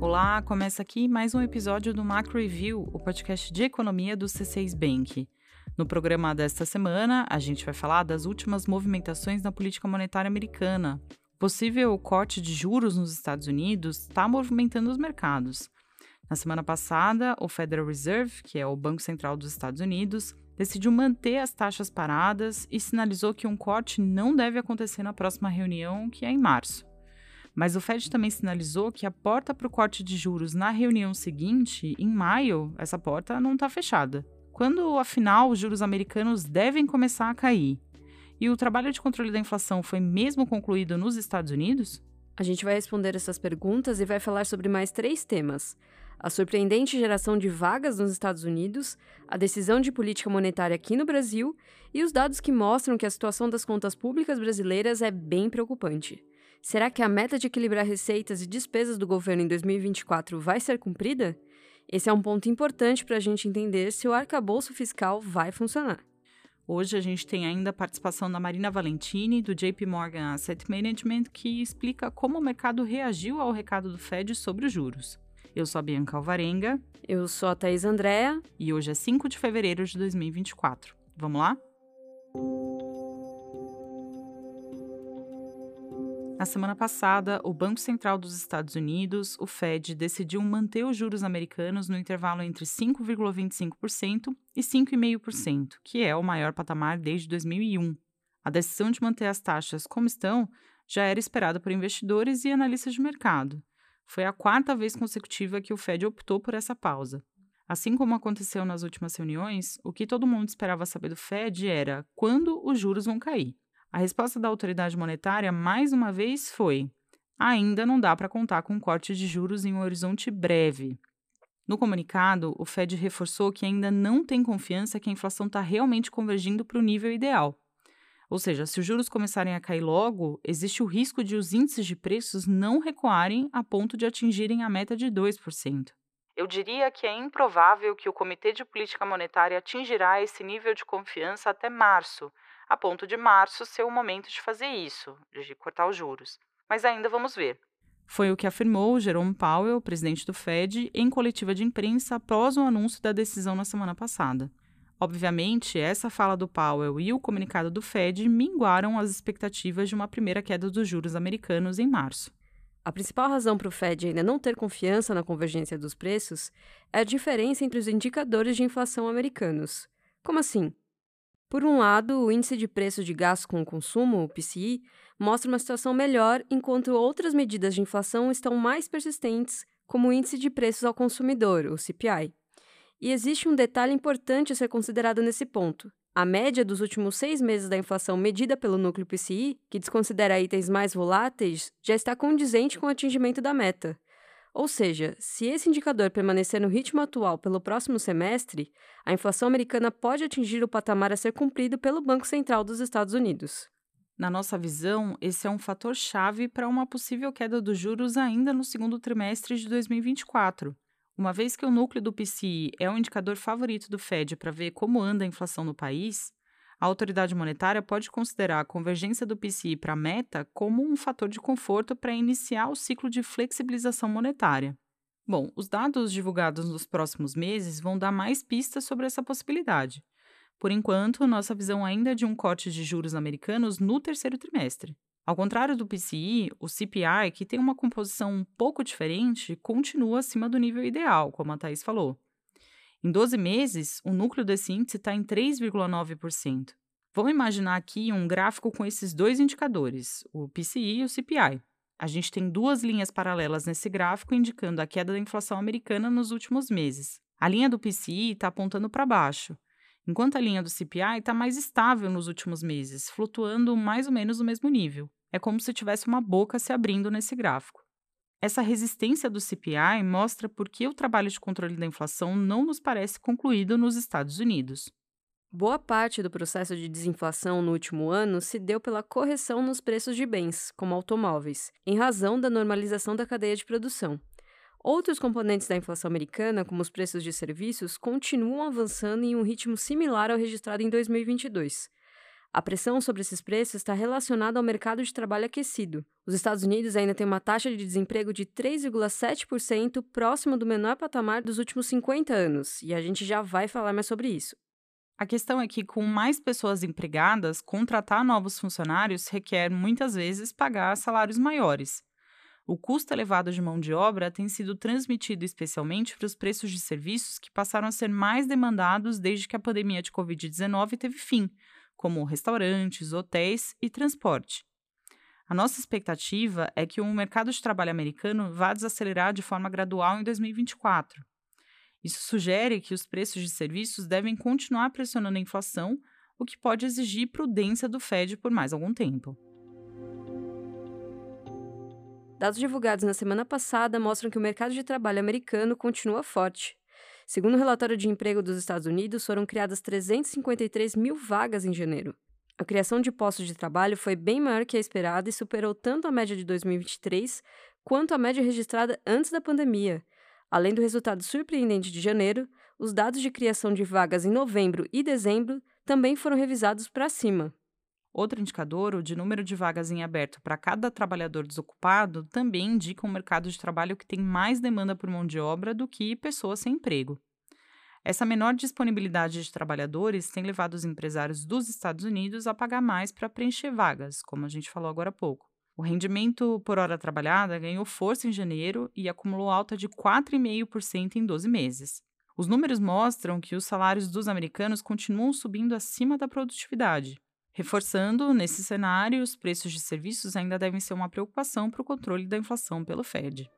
Olá, começa aqui mais um episódio do Macro Review, o podcast de economia do C6 Bank. No programa desta semana, a gente vai falar das últimas movimentações na política monetária americana. Possível corte de juros nos Estados Unidos está movimentando os mercados. Na semana passada, o Federal Reserve, que é o Banco Central dos Estados Unidos, decidiu manter as taxas paradas e sinalizou que um corte não deve acontecer na próxima reunião, que é em março. Mas o Fed também sinalizou que a porta para o corte de juros na reunião seguinte, em maio, essa porta não está fechada. Quando, afinal, os juros americanos devem começar a cair? E o trabalho de controle da inflação foi mesmo concluído nos Estados Unidos? A gente vai responder essas perguntas e vai falar sobre mais três temas: a surpreendente geração de vagas nos Estados Unidos, a decisão de política monetária aqui no Brasil e os dados que mostram que a situação das contas públicas brasileiras é bem preocupante. Será que a meta de equilibrar receitas e despesas do governo em 2024 vai ser cumprida? Esse é um ponto importante para a gente entender se o arcabouço fiscal vai funcionar. Hoje a gente tem ainda a participação da Marina Valentini, do JP Morgan Asset Management, que explica como o mercado reagiu ao recado do Fed sobre os juros. Eu sou a Bianca Alvarenga. Eu sou a Thaís Andréa. E hoje é 5 de fevereiro de 2024. Vamos lá? Na semana passada, o Banco Central dos Estados Unidos, o Fed, decidiu manter os juros americanos no intervalo entre 5,25% e 5,5%, que é o maior patamar desde 2001. A decisão de manter as taxas como estão já era esperada por investidores e analistas de mercado. Foi a quarta vez consecutiva que o Fed optou por essa pausa. Assim como aconteceu nas últimas reuniões, o que todo mundo esperava saber do Fed era quando os juros vão cair. A resposta da autoridade monetária, mais uma vez, foi: ainda não dá para contar com um corte de juros em um horizonte breve. No comunicado, o Fed reforçou que ainda não tem confiança que a inflação está realmente convergindo para o nível ideal. Ou seja, se os juros começarem a cair logo, existe o risco de os índices de preços não recuarem a ponto de atingirem a meta de 2%. Eu diria que é improvável que o Comitê de Política Monetária atingirá esse nível de confiança até março, a ponto de março ser o momento de fazer isso, de cortar os juros. Mas ainda vamos ver. Foi o que afirmou Jerome Powell, presidente do Fed, em coletiva de imprensa após o anúncio da decisão na semana passada. Obviamente, essa fala do Powell e o comunicado do Fed minguaram as expectativas de uma primeira queda dos juros americanos em março. A principal razão para o Fed ainda não ter confiança na convergência dos preços é a diferença entre os indicadores de inflação americanos. Como assim? Por um lado, o índice de preços de gastos com consumo, o PCI, mostra uma situação melhor, enquanto outras medidas de inflação estão mais persistentes, como o índice de preços ao consumidor, o CPI. E existe um detalhe importante a ser considerado nesse ponto. A média dos últimos seis meses da inflação medida pelo núcleo PCI, que desconsidera itens mais voláteis, já está condizente com o atingimento da meta. Ou seja, se esse indicador permanecer no ritmo atual pelo próximo semestre, a inflação americana pode atingir o patamar a ser cumprido pelo Banco Central dos Estados Unidos. Na nossa visão, esse é um fator chave para uma possível queda dos juros ainda no segundo trimestre de 2024. Uma vez que o núcleo do PCI é o indicador favorito do Fed para ver como anda a inflação no país, a autoridade monetária pode considerar a convergência do PCI para a meta como um fator de conforto para iniciar o ciclo de flexibilização monetária. Bom, os dados divulgados nos próximos meses vão dar mais pistas sobre essa possibilidade. Por enquanto, nossa visão ainda é de um corte de juros americanos no terceiro trimestre. Ao contrário do PCI, o CPI, que tem uma composição um pouco diferente, continua acima do nível ideal, como a Thais falou. Em 12 meses, o núcleo desse índice está em 3,9%. Vamos imaginar aqui um gráfico com esses dois indicadores, o PCI e o CPI. A gente tem duas linhas paralelas nesse gráfico indicando a queda da inflação americana nos últimos meses. A linha do PCI está apontando para baixo, enquanto a linha do CPI está mais estável nos últimos meses, flutuando mais ou menos no mesmo nível. É como se tivesse uma boca se abrindo nesse gráfico. Essa resistência do CPI mostra por que o trabalho de controle da inflação não nos parece concluído nos Estados Unidos. Boa parte do processo de desinflação no último ano se deu pela correção nos preços de bens, como automóveis, em razão da normalização da cadeia de produção. Outros componentes da inflação americana, como os preços de serviços, continuam avançando em um ritmo similar ao registrado em 2022. A pressão sobre esses preços está relacionada ao mercado de trabalho aquecido. Os Estados Unidos ainda têm uma taxa de desemprego de 3,7%, próximo do menor patamar dos últimos 50 anos, e a gente já vai falar mais sobre isso. A questão é que, com mais pessoas empregadas, contratar novos funcionários requer muitas vezes pagar salários maiores. O custo elevado de mão de obra tem sido transmitido especialmente para os preços de serviços que passaram a ser mais demandados desde que a pandemia de Covid-19 teve fim, como restaurantes, hotéis e transporte. A nossa expectativa é que o mercado de trabalho americano vá desacelerar de forma gradual em 2024. Isso sugere que os preços de serviços devem continuar pressionando a inflação, o que pode exigir prudência do Fed por mais algum tempo. Dados divulgados na semana passada mostram que o mercado de trabalho americano continua forte. Segundo o relatório de emprego dos Estados Unidos, foram criadas 353 mil vagas em janeiro. A criação de postos de trabalho foi bem maior que a esperada e superou tanto a média de 2023 quanto a média registrada antes da pandemia. Além do resultado surpreendente de janeiro, os dados de criação de vagas em novembro e dezembro também foram revisados para cima. Outro indicador, o de número de vagas em aberto para cada trabalhador desocupado, também indica um mercado de trabalho que tem mais demanda por mão de obra do que pessoas sem emprego. Essa menor disponibilidade de trabalhadores tem levado os empresários dos Estados Unidos a pagar mais para preencher vagas, como a gente falou agora há pouco. O rendimento por hora trabalhada ganhou força em janeiro e acumulou alta de 4,5% em 12 meses. Os números mostram que os salários dos americanos continuam subindo acima da produtividade, Reforçando, nesse cenário, os preços de serviços ainda devem ser uma preocupação para o controle da inflação pelo Fed.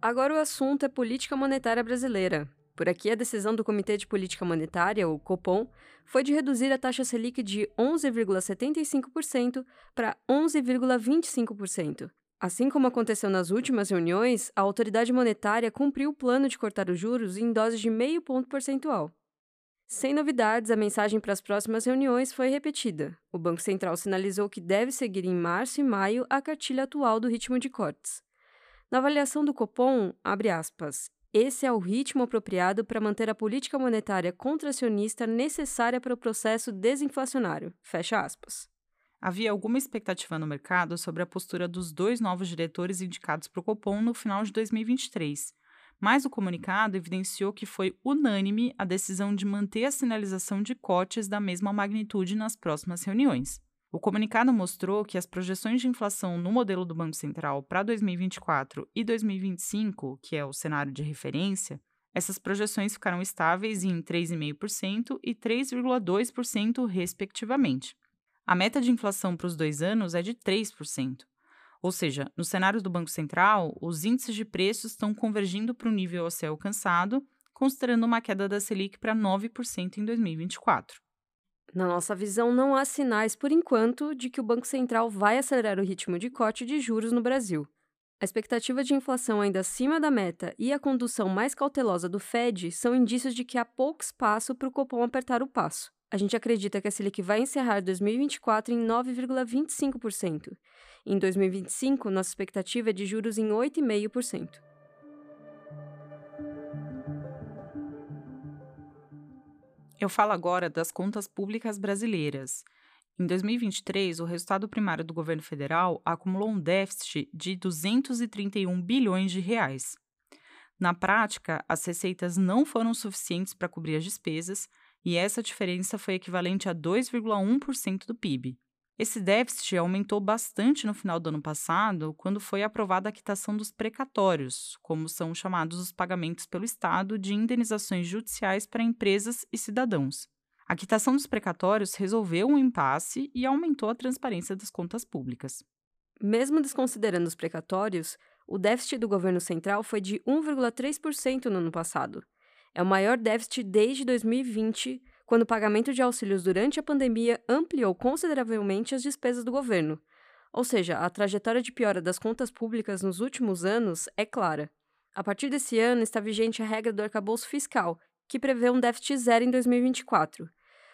Agora o assunto é política monetária brasileira. Por aqui, a decisão do Comitê de Política Monetária, o Copom, foi de reduzir a taxa Selic de 11,75% para 11,25%, Assim como aconteceu nas últimas reuniões, a autoridade monetária cumpriu o plano de cortar os juros em doses de meio ponto percentual. Sem novidades, a mensagem para as próximas reuniões foi repetida. O Banco Central sinalizou que deve seguir em março e maio a cartilha atual do ritmo de cortes. Na avaliação do Copom, abre aspas, esse é o ritmo apropriado para manter a política monetária contracionista necessária para o processo desinflacionário. Fecha aspas. Havia alguma expectativa no mercado sobre a postura dos dois novos diretores indicados para o Copom no final de 2023, mas o comunicado evidenciou que foi unânime a decisão de manter a sinalização de cortes da mesma magnitude nas próximas reuniões. O comunicado mostrou que as projeções de inflação no modelo do Banco Central para 2024 e 2025, que é o cenário de referência, essas projeções ficaram estáveis em 3,5% e 3,2%, respectivamente. A meta de inflação para os dois anos é de 3%. Ou seja, no cenário do Banco Central, os índices de preços estão convergindo para o nível a ser alcançado, considerando uma queda da Selic para 9% em 2024. Na nossa visão, não há sinais, por enquanto, de que o Banco Central vai acelerar o ritmo de corte de juros no Brasil. A expectativa de inflação ainda acima da meta e a condução mais cautelosa do Fed são indícios de que há pouco espaço para o Copom apertar o passo a gente acredita que a Selic vai encerrar 2024 em 9,25%. Em 2025, nossa expectativa é de juros em 8,5%. Eu falo agora das contas públicas brasileiras. Em 2023, o resultado primário do governo federal acumulou um déficit de 231 bilhões de reais. Na prática, as receitas não foram suficientes para cobrir as despesas, e essa diferença foi equivalente a 2,1% do PIB. Esse déficit aumentou bastante no final do ano passado, quando foi aprovada a quitação dos precatórios, como são chamados os pagamentos pelo Estado de indenizações judiciais para empresas e cidadãos. A quitação dos precatórios resolveu um impasse e aumentou a transparência das contas públicas. Mesmo desconsiderando os precatórios, o déficit do governo central foi de 1,3% no ano passado, é o maior déficit desde 2020, quando o pagamento de auxílios durante a pandemia ampliou consideravelmente as despesas do governo. Ou seja, a trajetória de piora das contas públicas nos últimos anos é clara. A partir desse ano está vigente a regra do arcabouço fiscal, que prevê um déficit zero em 2024.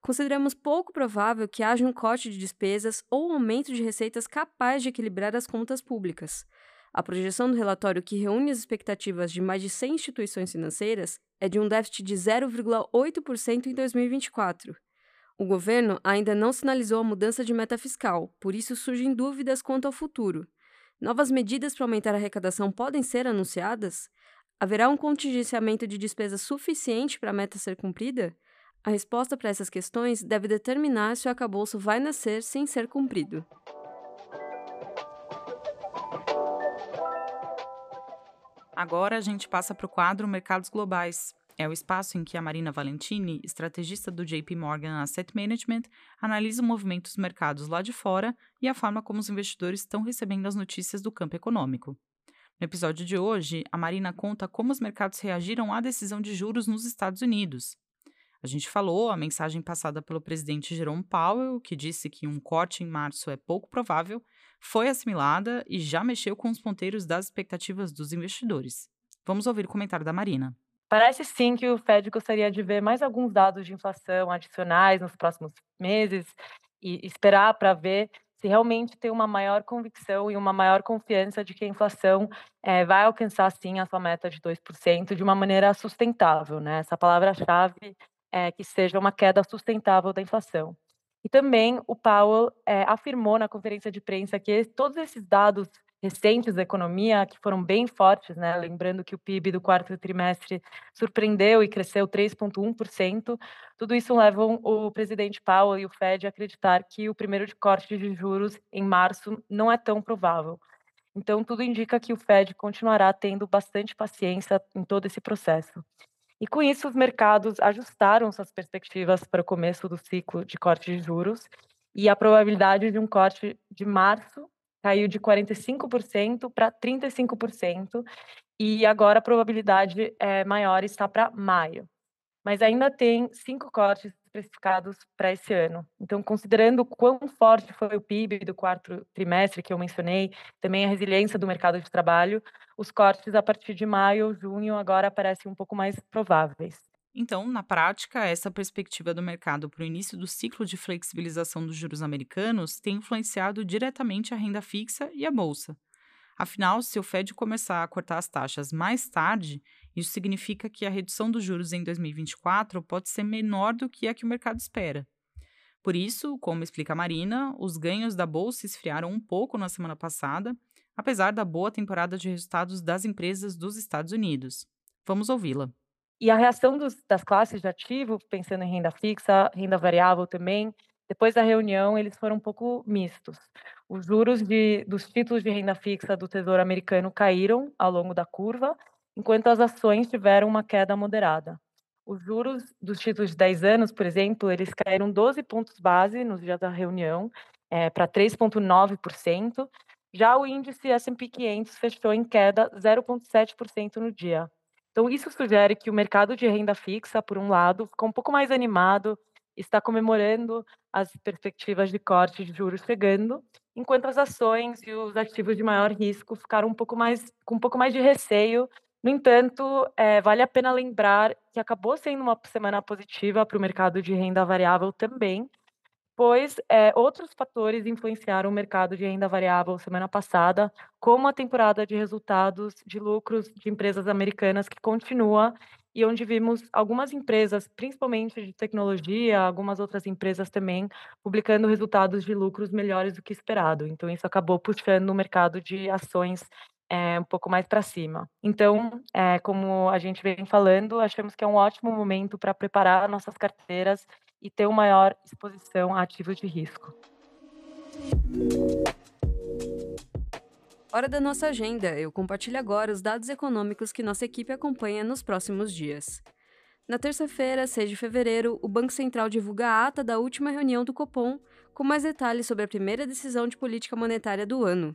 Consideramos pouco provável que haja um corte de despesas ou um aumento de receitas capaz de equilibrar as contas públicas. A projeção do relatório, que reúne as expectativas de mais de 100 instituições financeiras, é de um déficit de 0,8% em 2024. O governo ainda não sinalizou a mudança de meta fiscal, por isso surgem dúvidas quanto ao futuro. Novas medidas para aumentar a arrecadação podem ser anunciadas? Haverá um contingenciamento de despesa suficiente para a meta ser cumprida? A resposta para essas questões deve determinar se o acabouço vai nascer sem ser cumprido. Agora a gente passa para o quadro Mercados Globais. É o espaço em que a Marina Valentini, estrategista do JP Morgan Asset Management, analisa o movimento dos mercados lá de fora e a forma como os investidores estão recebendo as notícias do campo econômico. No episódio de hoje, a Marina conta como os mercados reagiram à decisão de juros nos Estados Unidos. A gente falou a mensagem passada pelo presidente Jerome Powell, que disse que um corte em março é pouco provável, foi assimilada e já mexeu com os ponteiros das expectativas dos investidores. Vamos ouvir o comentário da Marina. Parece sim que o Fed gostaria de ver mais alguns dados de inflação adicionais nos próximos meses e esperar para ver se realmente tem uma maior convicção e uma maior confiança de que a inflação é, vai alcançar sim a sua meta de 2% de uma maneira sustentável. Né? Essa palavra-chave é que seja uma queda sustentável da inflação. E também o Powell é, afirmou na conferência de imprensa que todos esses dados recentes da economia, que foram bem fortes, né? lembrando que o PIB do quarto trimestre surpreendeu e cresceu 3,1%, tudo isso leva o presidente Powell e o Fed a acreditar que o primeiro de corte de juros em março não é tão provável. Então, tudo indica que o Fed continuará tendo bastante paciência em todo esse processo. E com isso, os mercados ajustaram suas perspectivas para o começo do ciclo de corte de juros e a probabilidade de um corte de março caiu de 45% para 35%, e agora a probabilidade é maior está para maio. Mas ainda tem cinco cortes especificados para esse ano. Então, considerando quão forte foi o PIB do quarto trimestre que eu mencionei, também a resiliência do mercado de trabalho, os cortes a partir de maio ou junho agora parecem um pouco mais prováveis. Então, na prática, essa perspectiva do mercado para o início do ciclo de flexibilização dos juros americanos tem influenciado diretamente a renda fixa e a bolsa. Afinal, se o Fed começar a cortar as taxas mais tarde, isso significa que a redução dos juros em 2024 pode ser menor do que a que o mercado espera. Por isso, como explica a Marina, os ganhos da bolsa esfriaram um pouco na semana passada, apesar da boa temporada de resultados das empresas dos Estados Unidos. Vamos ouvi-la. E a reação dos, das classes de ativo, pensando em renda fixa, renda variável também, depois da reunião, eles foram um pouco mistos. Os juros de, dos títulos de renda fixa do Tesouro Americano caíram ao longo da curva, enquanto as ações tiveram uma queda moderada. Os juros dos títulos de 10 anos, por exemplo, eles caíram 12 pontos base nos dias da reunião, é, para 3,9%. Já o índice S&P 500 fechou em queda 0,7% no dia. Então, isso sugere que o mercado de renda fixa, por um lado, ficou um pouco mais animado, está comemorando as perspectivas de corte de juros chegando, enquanto as ações e os ativos de maior risco ficaram um pouco mais com um pouco mais de receio. No entanto, é, vale a pena lembrar que acabou sendo uma semana positiva para o mercado de renda variável também, pois é, outros fatores influenciaram o mercado de renda variável semana passada, como a temporada de resultados de lucros de empresas americanas que continua e onde vimos algumas empresas, principalmente de tecnologia, algumas outras empresas também, publicando resultados de lucros melhores do que esperado. Então, isso acabou puxando o mercado de ações é, um pouco mais para cima. Então, é, como a gente vem falando, achamos que é um ótimo momento para preparar nossas carteiras e ter uma maior exposição a ativos de risco. Hora da nossa agenda. Eu compartilho agora os dados econômicos que nossa equipe acompanha nos próximos dias. Na terça-feira, 6 de fevereiro, o Banco Central divulga a ata da última reunião do Copom, com mais detalhes sobre a primeira decisão de política monetária do ano.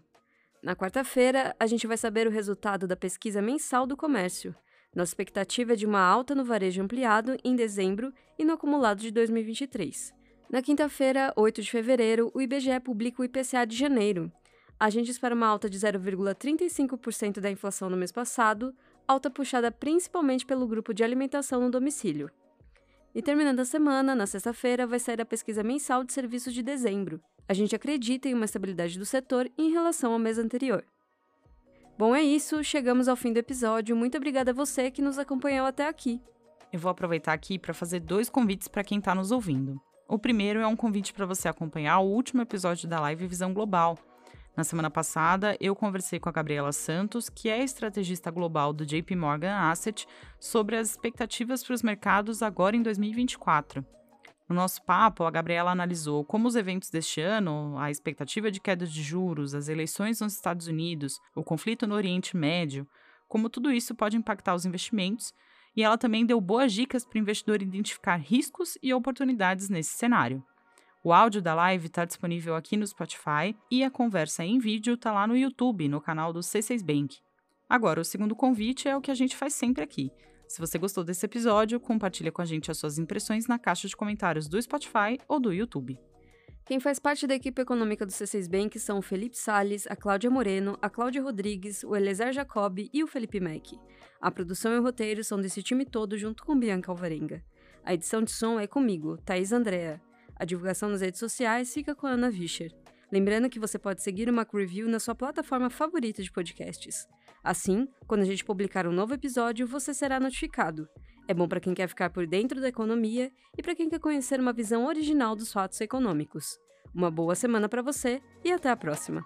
Na quarta-feira, a gente vai saber o resultado da pesquisa mensal do comércio. Nossa expectativa é de uma alta no varejo ampliado em dezembro e no acumulado de 2023. Na quinta-feira, 8 de fevereiro, o IBGE publica o IPCA de janeiro. A gente espera uma alta de 0,35% da inflação no mês passado, alta puxada principalmente pelo grupo de alimentação no domicílio. E terminando a semana, na sexta-feira, vai sair a pesquisa mensal de serviços de dezembro. A gente acredita em uma estabilidade do setor em relação ao mês anterior. Bom, é isso, chegamos ao fim do episódio. Muito obrigada a você que nos acompanhou até aqui. Eu vou aproveitar aqui para fazer dois convites para quem está nos ouvindo. O primeiro é um convite para você acompanhar o último episódio da live Visão Global. Na semana passada, eu conversei com a Gabriela Santos, que é estrategista global do JP Morgan Asset, sobre as expectativas para os mercados agora em 2024. No nosso papo, a Gabriela analisou como os eventos deste ano, a expectativa de queda de juros, as eleições nos Estados Unidos, o conflito no Oriente Médio, como tudo isso pode impactar os investimentos e ela também deu boas dicas para o investidor identificar riscos e oportunidades nesse cenário. O áudio da live está disponível aqui no Spotify e a conversa em vídeo está lá no YouTube, no canal do C6 Bank. Agora, o segundo convite é o que a gente faz sempre aqui. Se você gostou desse episódio, compartilhe com a gente as suas impressões na caixa de comentários do Spotify ou do YouTube. Quem faz parte da equipe econômica do C6 Bank são o Felipe Sales, a Cláudia Moreno, a Cláudia Rodrigues, o Elezer Jacob e o Felipe Mack. A produção e o roteiro são desse time todo junto com Bianca Alvarenga. A edição de som é comigo, Thaís Andrea. A divulgação nas redes sociais fica com a Ana Vischer. Lembrando que você pode seguir o Mac Review na sua plataforma favorita de podcasts. Assim, quando a gente publicar um novo episódio, você será notificado. É bom para quem quer ficar por dentro da economia e para quem quer conhecer uma visão original dos fatos econômicos. Uma boa semana para você e até a próxima!